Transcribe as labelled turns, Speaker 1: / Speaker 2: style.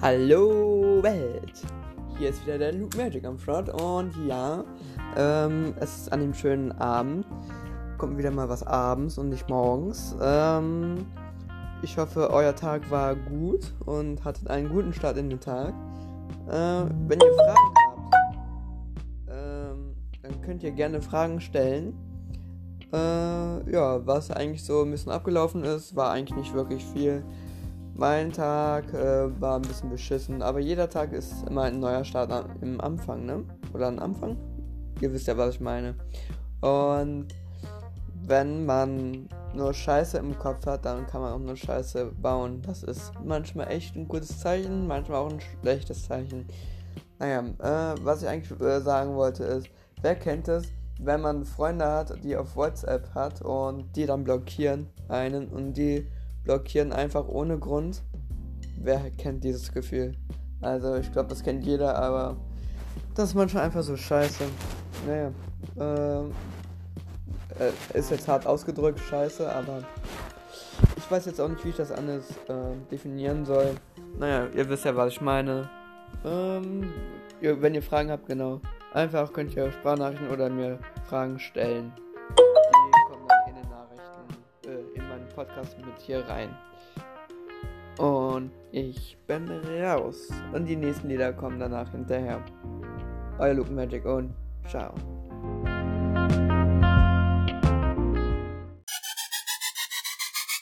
Speaker 1: Hallo Welt! Hier ist wieder der Luke Magic am Start und ja, ähm, es ist an dem schönen Abend. Kommt wieder mal was abends und nicht morgens. Ähm, ich hoffe, euer Tag war gut und hattet einen guten Start in den Tag. Äh, wenn ihr Fragen habt, ähm, dann könnt ihr gerne Fragen stellen. Äh, ja, was eigentlich so ein bisschen abgelaufen ist, war eigentlich nicht wirklich viel. Mein Tag äh, war ein bisschen beschissen, aber jeder Tag ist immer ein neuer Start am, im Anfang, ne? Oder ein Anfang? Ihr wisst ja, was ich meine. Und wenn man nur Scheiße im Kopf hat, dann kann man auch nur Scheiße bauen. Das ist manchmal echt ein gutes Zeichen, manchmal auch ein schlechtes Zeichen. Naja, äh, was ich eigentlich äh, sagen wollte ist, wer kennt es, wenn man Freunde hat, die auf WhatsApp hat und die dann blockieren einen und die blockieren einfach ohne Grund. Wer kennt dieses Gefühl? Also ich glaube, das kennt jeder, aber das ist manchmal einfach so scheiße. Naja, ähm, äh, ist jetzt hart ausgedrückt, scheiße, aber ich weiß jetzt auch nicht, wie ich das anders äh, definieren soll. Naja, ihr wisst ja, was ich meine. Ähm, ihr, wenn ihr Fragen habt, genau. Einfach könnt ihr Sprachnachrichten oder mir Fragen stellen. Die kommen dann in den Nachrichten, äh, in meinen Podcast mit hier rein. Und ich bin raus. Und die nächsten Lieder kommen danach hinterher. Euer Luke Magic und ciao.